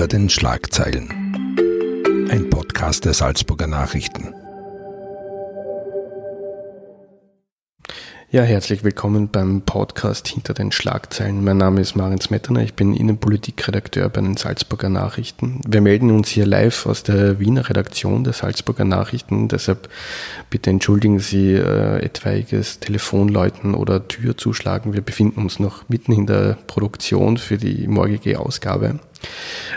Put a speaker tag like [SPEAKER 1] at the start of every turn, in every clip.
[SPEAKER 1] Hinter den Schlagzeilen. Ein Podcast der Salzburger Nachrichten.
[SPEAKER 2] Ja, herzlich willkommen beim Podcast Hinter den Schlagzeilen. Mein Name ist Marin Smetana, ich bin Innenpolitikredakteur bei den Salzburger Nachrichten. Wir melden uns hier live aus der Wiener Redaktion der Salzburger Nachrichten, deshalb bitte entschuldigen Sie äh, etwaiges Telefonläuten oder Türzuschlagen. Wir befinden uns noch mitten in der Produktion für die morgige Ausgabe.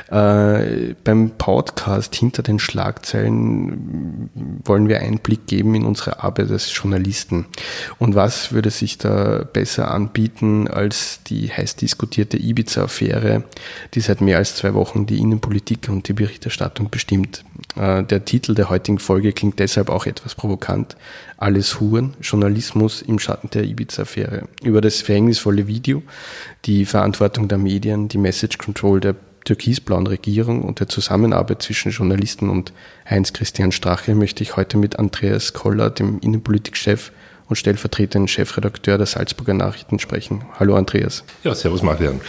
[SPEAKER 2] Äh, beim Podcast hinter den Schlagzeilen wollen wir Einblick geben in unsere Arbeit als Journalisten. Und was würde sich da besser anbieten als die heiß diskutierte Ibiza-Affäre, die seit mehr als zwei Wochen die Innenpolitik und die Berichterstattung bestimmt. Äh, der Titel der heutigen Folge klingt deshalb auch etwas provokant. Alles Huren, Journalismus im Schatten der Ibiza-Affäre. Über das verhängnisvolle Video, die Verantwortung der Medien, die Message Control der türkisblauen Regierung und der Zusammenarbeit zwischen Journalisten und Heinz-Christian Strache möchte ich heute mit Andreas Koller, dem Innenpolitikchef und stellvertretenden Chefredakteur der Salzburger Nachrichten sprechen. Hallo Andreas.
[SPEAKER 3] Ja, servus Marian.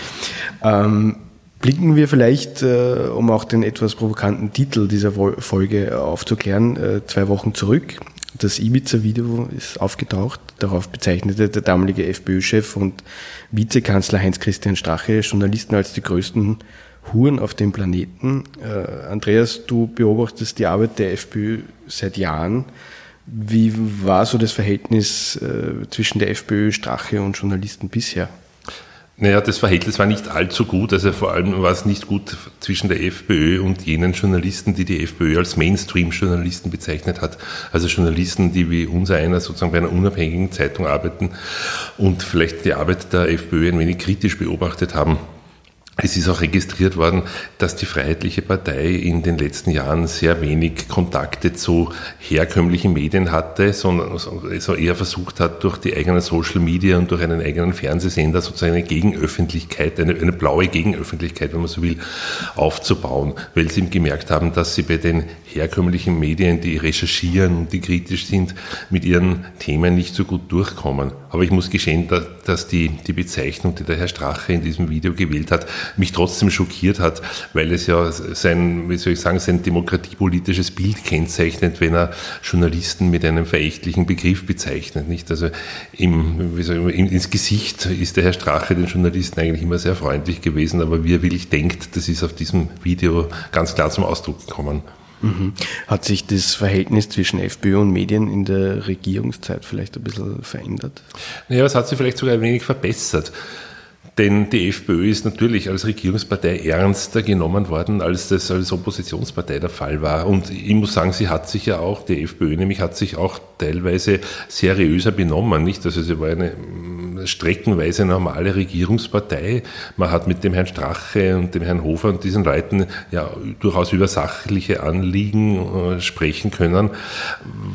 [SPEAKER 2] Ähm, blicken wir vielleicht, äh, um auch den etwas provokanten Titel dieser Folge aufzuklären, äh, zwei Wochen zurück. Das Ibiza-Video ist aufgetaucht. Darauf bezeichnete der damalige FPÖ-Chef und Vizekanzler Heinz-Christian Strache Journalisten als die größten Huren auf dem Planeten. Äh, Andreas, du beobachtest die Arbeit der FPÖ seit Jahren. Wie war so das Verhältnis äh, zwischen der FPÖ, Strache und Journalisten bisher?
[SPEAKER 3] Naja, das Verhältnis war nicht allzu gut. Also vor allem war es nicht gut zwischen der FPÖ und jenen Journalisten, die die FPÖ als Mainstream-Journalisten bezeichnet hat. Also Journalisten, die wie unser einer sozusagen bei einer unabhängigen Zeitung arbeiten und vielleicht die Arbeit der FPÖ ein wenig kritisch beobachtet haben. Es ist auch registriert worden, dass die Freiheitliche Partei in den letzten Jahren sehr wenig Kontakte zu herkömmlichen Medien hatte, sondern also eher versucht hat, durch die eigenen Social Media und durch einen eigenen Fernsehsender sozusagen eine Gegenöffentlichkeit, eine, eine blaue Gegenöffentlichkeit, wenn man so will, aufzubauen, weil sie eben gemerkt haben, dass sie bei den herkömmlichen Medien, die recherchieren und die kritisch sind, mit ihren Themen nicht so gut durchkommen. Aber ich muss gestehen, dass die, die Bezeichnung, die der Herr Strache in diesem Video gewählt hat, mich trotzdem schockiert hat, weil es ja sein, wie soll ich sagen, sein demokratiepolitisches Bild kennzeichnet, wenn er Journalisten mit einem verächtlichen Begriff bezeichnet. Nicht? Also im, wie soll ich, ins Gesicht ist der Herr Strache den Journalisten eigentlich immer sehr freundlich gewesen, aber wie er wirklich denkt, das ist auf diesem Video ganz klar zum Ausdruck gekommen.
[SPEAKER 2] Mhm. Hat sich das Verhältnis zwischen FPÖ und Medien in der Regierungszeit vielleicht ein bisschen verändert?
[SPEAKER 3] Naja, es hat sich vielleicht sogar ein wenig verbessert. Denn die FPÖ ist natürlich als Regierungspartei ernster genommen worden, als das als Oppositionspartei der Fall war. Und ich muss sagen, sie hat sich ja auch, die FPÖ nämlich hat sich auch teilweise seriöser benommen, nicht? Also sie war eine streckenweise normale Regierungspartei. Man hat mit dem Herrn Strache und dem Herrn Hofer und diesen Leuten ja durchaus über sachliche Anliegen äh, sprechen können.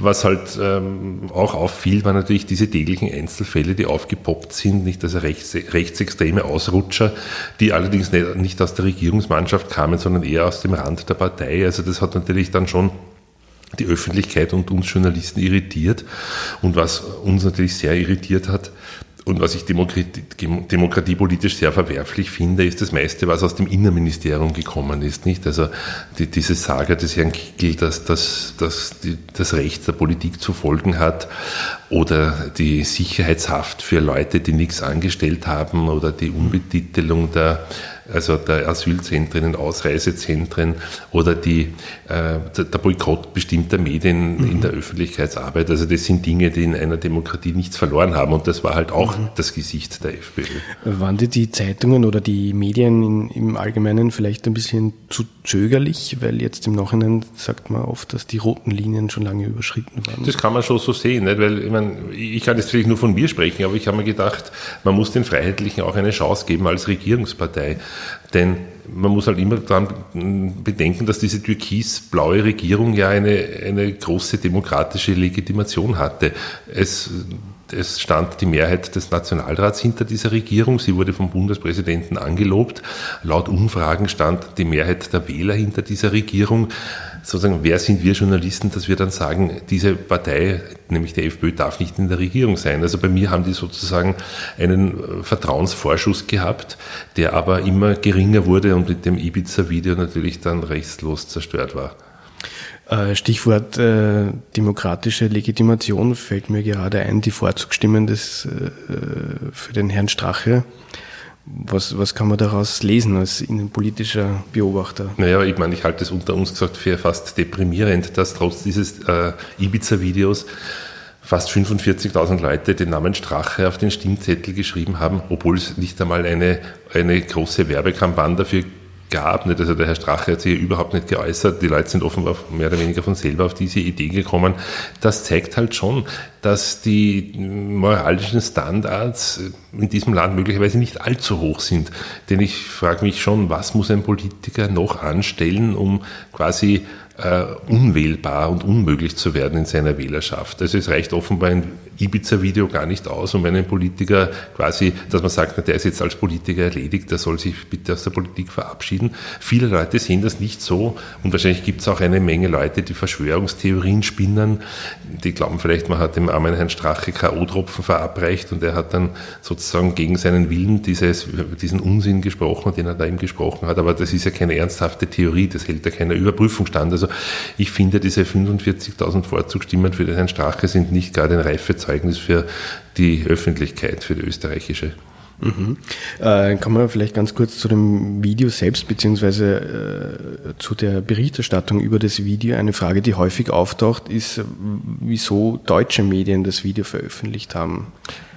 [SPEAKER 3] Was halt ähm, auch auffiel, waren natürlich diese täglichen Einzelfälle, die aufgepoppt sind, nicht also rechts, rechtsextreme Ausrutscher, die allerdings nicht, nicht aus der Regierungsmannschaft kamen, sondern eher aus dem Rand der Partei. Also das hat natürlich dann schon die Öffentlichkeit und uns Journalisten irritiert. Und was uns natürlich sehr irritiert hat, und was ich Demokratie, demokratiepolitisch sehr verwerflich finde, ist das meiste, was aus dem Innenministerium gekommen ist. Nicht? Also die, diese Sage des Herrn Kickel, dass, dass, dass die, das Recht der Politik zu folgen hat oder die Sicherheitshaft für Leute, die nichts angestellt haben oder die Unbetitelung der also der Asylzentren und Ausreisezentren oder die, äh, der Boykott bestimmter Medien mhm. in der Öffentlichkeitsarbeit. Also das sind Dinge, die in einer Demokratie nichts verloren haben und das war halt auch mhm. das Gesicht der FPÖ.
[SPEAKER 2] Waren die, die Zeitungen oder die Medien in, im Allgemeinen vielleicht ein bisschen zu zögerlich, weil jetzt im Nachhinein sagt man oft, dass die roten Linien schon lange überschritten waren?
[SPEAKER 3] Das kann man schon so sehen, nicht? weil ich, meine, ich kann jetzt vielleicht nur von mir sprechen, aber ich habe mir gedacht, man muss den Freiheitlichen auch eine Chance geben als Regierungspartei. Denn man muss halt immer daran bedenken, dass diese türkis-blaue Regierung ja eine, eine große demokratische Legitimation hatte. Es es stand die Mehrheit des Nationalrats hinter dieser Regierung. Sie wurde vom Bundespräsidenten angelobt. Laut Umfragen stand die Mehrheit der Wähler hinter dieser Regierung. Sozusagen, wer sind wir Journalisten, dass wir dann sagen, diese Partei, nämlich die FPÖ, darf nicht in der Regierung sein? Also bei mir haben die sozusagen einen Vertrauensvorschuss gehabt, der aber immer geringer wurde und mit dem Ibiza-Video natürlich dann restlos zerstört war.
[SPEAKER 2] Äh, Stichwort äh, demokratische Legitimation fällt mir gerade ein, die Vorzugsstimmen des, äh, für den Herrn Strache. Was, was kann man daraus lesen als innenpolitischer Beobachter?
[SPEAKER 3] Naja, ich meine, ich halte es unter uns gesagt für fast deprimierend, dass trotz dieses äh, Ibiza-Videos fast 45.000 Leute den Namen Strache auf den Stimmzettel geschrieben haben, obwohl es nicht einmal eine, eine große Werbekampagne dafür gab. Nicht? Also der Herr Strache hat sich überhaupt nicht geäußert. Die Leute sind offenbar mehr oder weniger von selber auf diese Idee gekommen. Das zeigt halt schon, dass die moralischen Standards in diesem Land möglicherweise nicht allzu hoch sind. Denn ich frage mich schon, was muss ein Politiker noch anstellen, um quasi äh, unwählbar und unmöglich zu werden in seiner Wählerschaft. Also es reicht offenbar ein Ibiza-Video gar nicht aus, um einen Politiker quasi, dass man sagt, na, der ist jetzt als Politiker erledigt, der soll sich bitte aus der Politik verabschieden. Viele Leute sehen das nicht so und wahrscheinlich gibt es auch eine Menge Leute, die Verschwörungstheorien spinnen, die glauben vielleicht, man hat dem armen Herrn Strache K.O.-Tropfen verabreicht und er hat dann sozusagen gegen seinen Willen dieses, diesen Unsinn gesprochen, den er da eben gesprochen hat, aber das ist ja keine ernsthafte Theorie, das hält ja keiner Überprüfung stand. Also ich finde, diese 45.000 Vorzugsstimmen für den Herrn Strache sind nicht gerade ein Reifezeugnis für die Öffentlichkeit, für die österreichische.
[SPEAKER 2] Mhm. Äh, kann man vielleicht ganz kurz zu dem Video selbst beziehungsweise äh, zu der Berichterstattung über das Video. Eine Frage, die häufig auftaucht, ist, wieso deutsche Medien das Video veröffentlicht haben.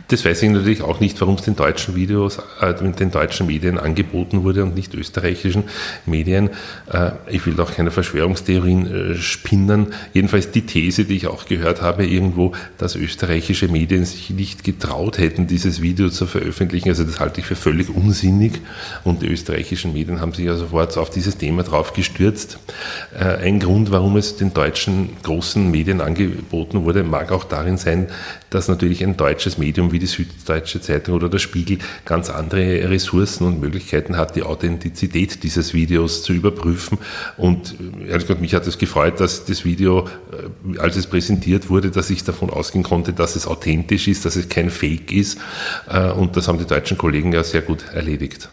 [SPEAKER 3] Das weiß ich natürlich auch nicht, warum es den deutschen Videos, äh, den deutschen Medien angeboten wurde und nicht österreichischen Medien. Äh, ich will auch keine Verschwörungstheorien äh, spinnen. Jedenfalls die These, die ich auch gehört habe irgendwo, dass österreichische Medien sich nicht getraut hätten, dieses Video zu veröffentlichen. Also das halte ich für völlig unsinnig. Und die österreichischen Medien haben sich ja sofort auf dieses Thema drauf gestürzt. Äh, ein Grund, warum es den deutschen großen Medien angeboten wurde, mag auch darin sein, dass natürlich ein deutsches Medium wie die Süddeutsche Zeitung oder der Spiegel ganz andere Ressourcen und Möglichkeiten hat, die Authentizität dieses Videos zu überprüfen. Und äh, ehrlich gesagt, mich hat es gefreut, dass das Video, äh, als es präsentiert wurde, dass ich davon ausgehen konnte, dass es authentisch ist, dass es kein Fake ist. Äh, und das haben die deutschen Kollegen ja sehr gut erledigt.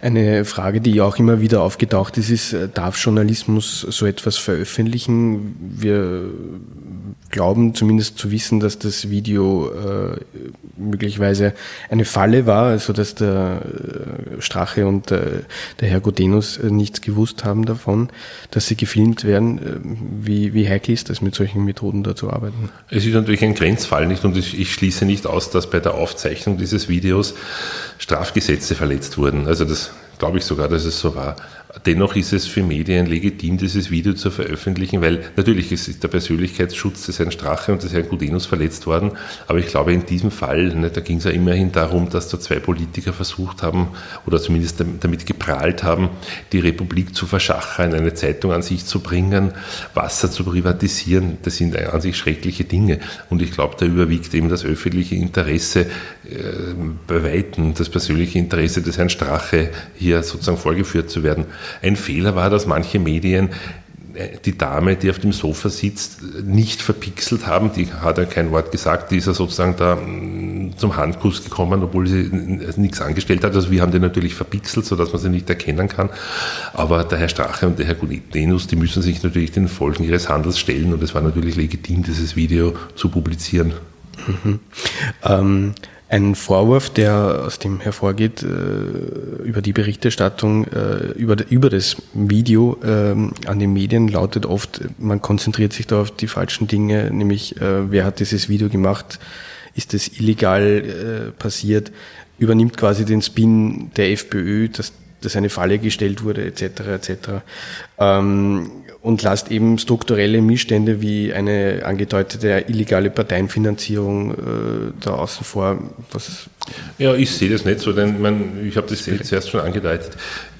[SPEAKER 2] Eine Frage, die auch immer wieder aufgetaucht ist, ist, darf Journalismus so etwas veröffentlichen? Wir glauben zumindest zu wissen, dass das Video äh, möglicherweise eine Falle war, also dass der äh, Strache und äh, der Herr Godenus äh, nichts gewusst haben davon, dass sie gefilmt werden. Äh, wie, wie heikel ist das, mit solchen Methoden da zu arbeiten?
[SPEAKER 3] Es ist natürlich ein Grenzfall nicht und ich, ich schließe nicht aus, dass bei der Aufzeichnung dieses Videos Strafgesetze verletzt wurden. Also das glaube ich sogar, dass es so war. Dennoch ist es für Medien legitim, dieses Video zu veröffentlichen, weil natürlich ist der Persönlichkeitsschutz des Herrn Strache und des Herrn Gudenus verletzt worden. Aber ich glaube, in diesem Fall, ne, da ging es ja immerhin darum, dass da zwei Politiker versucht haben oder zumindest damit geprahlt haben, die Republik zu verschachern, eine Zeitung an sich zu bringen, Wasser zu privatisieren. Das sind an sich schreckliche Dinge. Und ich glaube, da überwiegt eben das öffentliche Interesse äh, bei Weitem, das persönliche Interesse des Herrn Strache, hier sozusagen vorgeführt zu werden. Ein Fehler war, dass manche Medien äh, die Dame, die auf dem Sofa sitzt, nicht verpixelt haben. Die hat ja kein Wort gesagt. Die ist ja sozusagen da mm, zum Handkuss gekommen, obwohl sie nichts angestellt hat. Also wir haben die natürlich verpixelt, sodass man sie nicht erkennen kann. Aber der Herr Strache und der Herr Gudenus, die müssen sich natürlich den Folgen ihres Handels stellen. Und es war natürlich legitim, dieses Video zu publizieren.
[SPEAKER 2] Mhm. Ähm ein Vorwurf, der aus dem hervorgeht, äh, über die Berichterstattung, äh, über, über das Video äh, an den Medien lautet oft, man konzentriert sich da auf die falschen Dinge, nämlich äh, wer hat dieses Video gemacht, ist es illegal passiert, übernimmt quasi den Spin der FPÖ, dass dass eine Falle gestellt wurde, etc. etc. Ähm, und lasst eben strukturelle Missstände wie eine angedeutete illegale Parteienfinanzierung äh, da außen vor.
[SPEAKER 3] Was ja, ich sehe das nicht so, denn man, ich habe das zuerst schon angedeutet.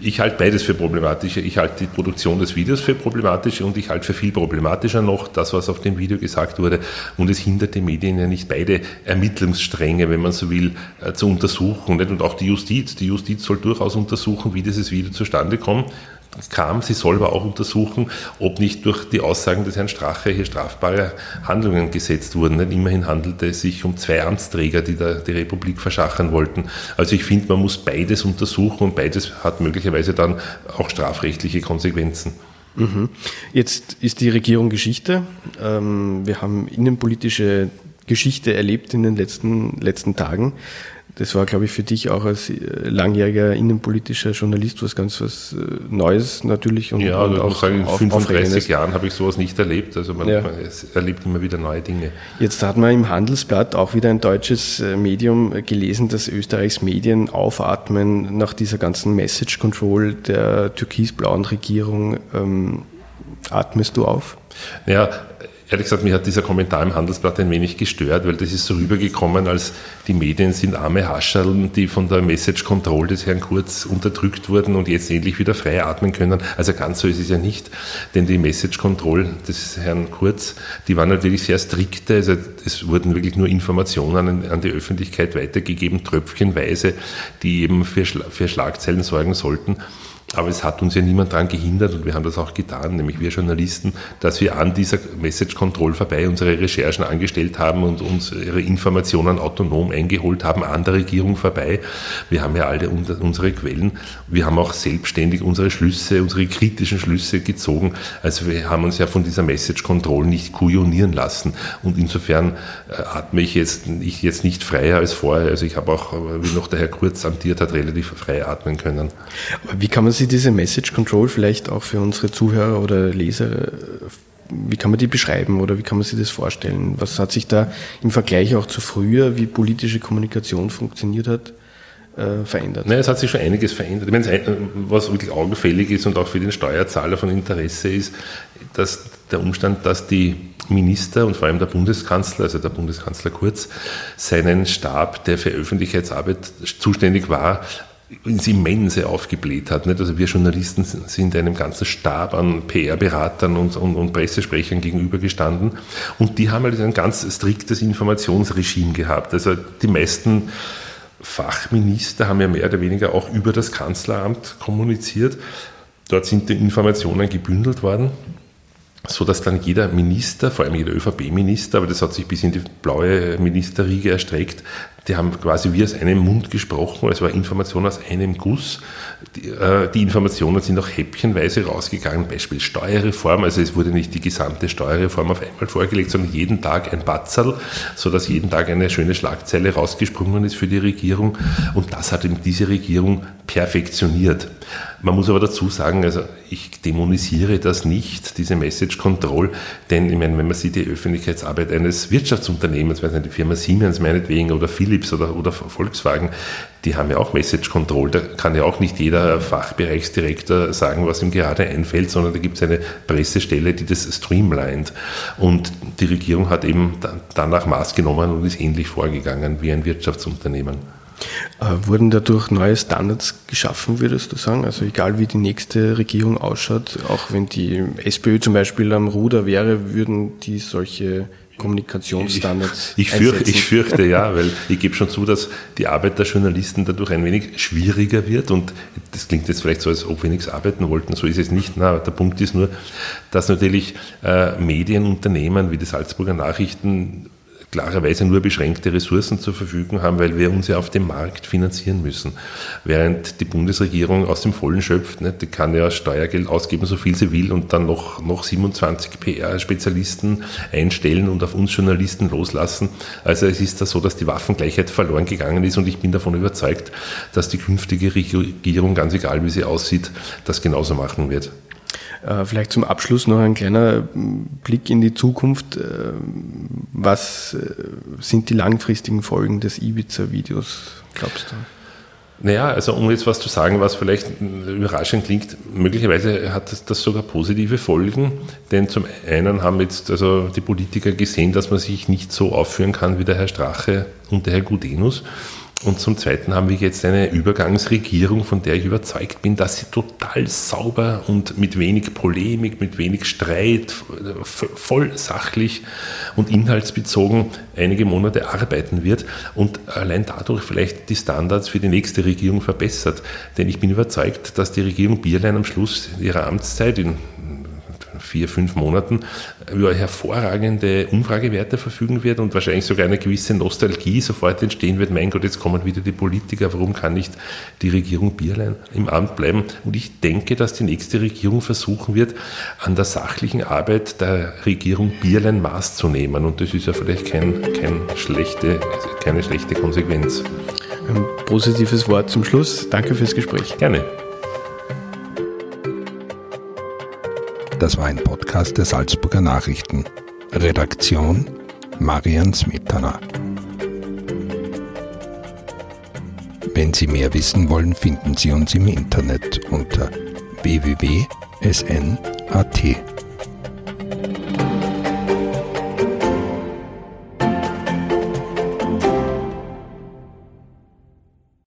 [SPEAKER 3] Ich halte beides für problematisch. Ich halte die Produktion des Videos für problematisch und ich halte für viel problematischer noch das, was auf dem Video gesagt wurde. Und es hindert die Medien ja nicht beide Ermittlungsstränge, wenn man so will, äh, zu untersuchen. Und auch die Justiz. Die Justiz soll durchaus untersuchen, wie dieses Video zustande kommt kam. Sie soll aber auch untersuchen, ob nicht durch die Aussagen des Herrn Strache hier strafbare Handlungen gesetzt wurden. Denn immerhin handelte es sich um zwei Amtsträger, die da die Republik verschachern wollten. Also ich finde, man muss beides untersuchen und beides hat möglicherweise dann auch strafrechtliche Konsequenzen.
[SPEAKER 2] Mhm. Jetzt ist die Regierung Geschichte. Ähm, wir haben innenpolitische Geschichte erlebt in den letzten, letzten Tagen. Das war, glaube ich, für dich auch als äh, langjähriger innenpolitischer Journalist was ganz was äh, Neues natürlich.
[SPEAKER 3] Und, ja, und also auch sagen, in 35 Jahren habe ich sowas nicht erlebt. Also man, ja. man erlebt immer wieder neue Dinge.
[SPEAKER 2] Jetzt hat man im Handelsblatt auch wieder ein deutsches äh, Medium gelesen, dass Österreichs Medien aufatmen nach dieser ganzen Message Control der türkisblauen Regierung. Ähm, atmest du auf?
[SPEAKER 3] Ja, ehrlich gesagt, mir hat dieser Kommentar im Handelsblatt ein wenig gestört, weil das ist so rübergekommen, als die Medien sind arme Hascherln, die von der Message Control des Herrn Kurz unterdrückt wurden und jetzt endlich wieder frei atmen können. Also ganz so ist es ja nicht, denn die Message Control des Herrn Kurz, die waren natürlich sehr strikte, also es wurden wirklich nur Informationen an, die Öffentlichkeit weitergegeben, tröpfchenweise, die eben für, für Schlagzeilen sorgen sollten. Aber es hat uns ja niemand daran gehindert und wir haben das auch getan, nämlich wir Journalisten, dass wir an dieser Message Control vorbei unsere Recherchen angestellt haben und unsere Informationen autonom eingeholt haben an der Regierung vorbei. Wir haben ja alle unsere Quellen. Wir haben auch selbstständig unsere Schlüsse, unsere kritischen Schlüsse gezogen. Also wir haben uns ja von dieser Message Control nicht kujonieren lassen. Und insofern äh, atme ich jetzt, ich jetzt nicht freier als vorher. Also ich habe auch, äh, wie noch der Herr Kurz amtiert hat, relativ frei atmen können.
[SPEAKER 2] Aber wie kann man Sie diese Message Control vielleicht auch für unsere Zuhörer oder Leser, wie kann man die beschreiben oder wie kann man sich das vorstellen? Was hat sich da im Vergleich auch zu früher, wie politische Kommunikation funktioniert hat, äh, verändert?
[SPEAKER 3] Nein, es hat sich schon einiges verändert. was wirklich augenfällig ist und auch für den Steuerzahler von Interesse ist, dass der Umstand, dass die Minister und vor allem der Bundeskanzler, also der Bundeskanzler Kurz, seinen Stab, der für Öffentlichkeitsarbeit zuständig war, ins Immense aufgebläht hat. Nicht? Also wir Journalisten sind einem ganzen Stab an PR-Beratern und, und, und, Pressesprechern gegenübergestanden und die haben halt ein ganz striktes Informationsregime gehabt. Also die meisten Fachminister haben ja mehr oder weniger auch über das Kanzleramt kommuniziert. Dort sind die Informationen gebündelt worden so dass dann jeder Minister, vor allem jeder ÖVP-Minister, aber das hat sich bis in die blaue Ministerriege erstreckt, die haben quasi wie aus einem Mund gesprochen, es war Information aus einem Guss. Die, äh, die, Informationen sind auch häppchenweise rausgegangen, Beispiel Steuerreform, also es wurde nicht die gesamte Steuerreform auf einmal vorgelegt, sondern jeden Tag ein Batzerl, sodass jeden Tag eine schöne Schlagzeile rausgesprungen ist für die Regierung und das hat eben diese Regierung perfektioniert. Man muss aber dazu sagen, also ich dämonisiere das nicht, diese Message Control, denn ich meine, wenn man sieht, die Öffentlichkeitsarbeit eines Wirtschaftsunternehmens, weiß nicht, die Firma Siemens meinetwegen oder Philips oder, oder Volkswagen, die haben ja auch Message Control. Da kann ja auch nicht jeder Fachbereichsdirektor sagen, was ihm gerade einfällt, sondern da gibt es eine Pressestelle, die das streamlined. Und die Regierung hat eben danach Maß genommen und ist ähnlich vorgegangen wie ein Wirtschaftsunternehmen.
[SPEAKER 2] Äh, wurden dadurch neue Standards geschaffen, würdest du sagen? Also egal wie die nächste Regierung ausschaut, auch wenn die SPÖ zum Beispiel am Ruder wäre, würden die solche Kommunikationsstandards
[SPEAKER 3] ich, ich, fürchte, ich fürchte ja, weil ich gebe schon zu, dass die Arbeit der Journalisten dadurch ein wenig schwieriger wird und das klingt jetzt vielleicht so, als ob wir nichts arbeiten wollten, so ist es nicht. Na, der Punkt ist nur, dass natürlich äh, Medienunternehmen wie die Salzburger Nachrichten klarerweise nur beschränkte Ressourcen zur Verfügung haben, weil wir uns ja auf dem Markt finanzieren müssen. Während die Bundesregierung aus dem Vollen schöpft, ne, die kann ja Steuergeld ausgeben, so viel sie will und dann noch, noch 27 PR-Spezialisten einstellen und auf uns Journalisten loslassen. Also es ist da so, dass die Waffengleichheit verloren gegangen ist und ich bin davon überzeugt, dass die künftige Regierung, ganz egal wie sie aussieht, das genauso machen wird.
[SPEAKER 2] Äh, vielleicht zum Abschluss noch ein kleiner Blick in die Zukunft. Äh, was äh, sind die langfristigen Folgen des Ibiza-Videos, glaubst du?
[SPEAKER 3] Naja, also um jetzt was zu sagen, was vielleicht überraschend klingt, möglicherweise hat das sogar positive Folgen, denn zum einen haben jetzt also die Politiker gesehen, dass man sich nicht so aufführen kann wie der Herr Strache und der Herr Gudenus. Und zum Zweiten haben wir jetzt eine Übergangsregierung, von der ich überzeugt bin, dass sie total sauber und mit wenig Polemik, mit wenig Streit, voll sachlich und inhaltsbezogen einige Monate arbeiten wird und allein dadurch vielleicht die Standards für die nächste Regierung verbessert. Denn ich bin überzeugt, dass die Regierung Bierlein am Schluss ihrer Amtszeit in vier, fünf Monaten über hervorragende Umfragewerte verfügen wird und wahrscheinlich sogar eine gewisse Nostalgie sofort entstehen wird. Mein Gott, jetzt kommen wieder die Politiker, warum kann nicht die Regierung Bierlein im Amt bleiben? Und ich denke, dass die nächste Regierung versuchen wird, an der sachlichen Arbeit der Regierung Bierlein Maß zu nehmen. Und das ist ja vielleicht kein, kein schlechte, keine schlechte Konsequenz.
[SPEAKER 2] Ein positives Wort zum Schluss. Danke fürs Gespräch.
[SPEAKER 3] Gerne.
[SPEAKER 1] Das war ein Podcast der Salzburger Nachrichten. Redaktion Marian Smetana. Wenn Sie mehr wissen wollen, finden Sie uns im Internet unter www.sn.at.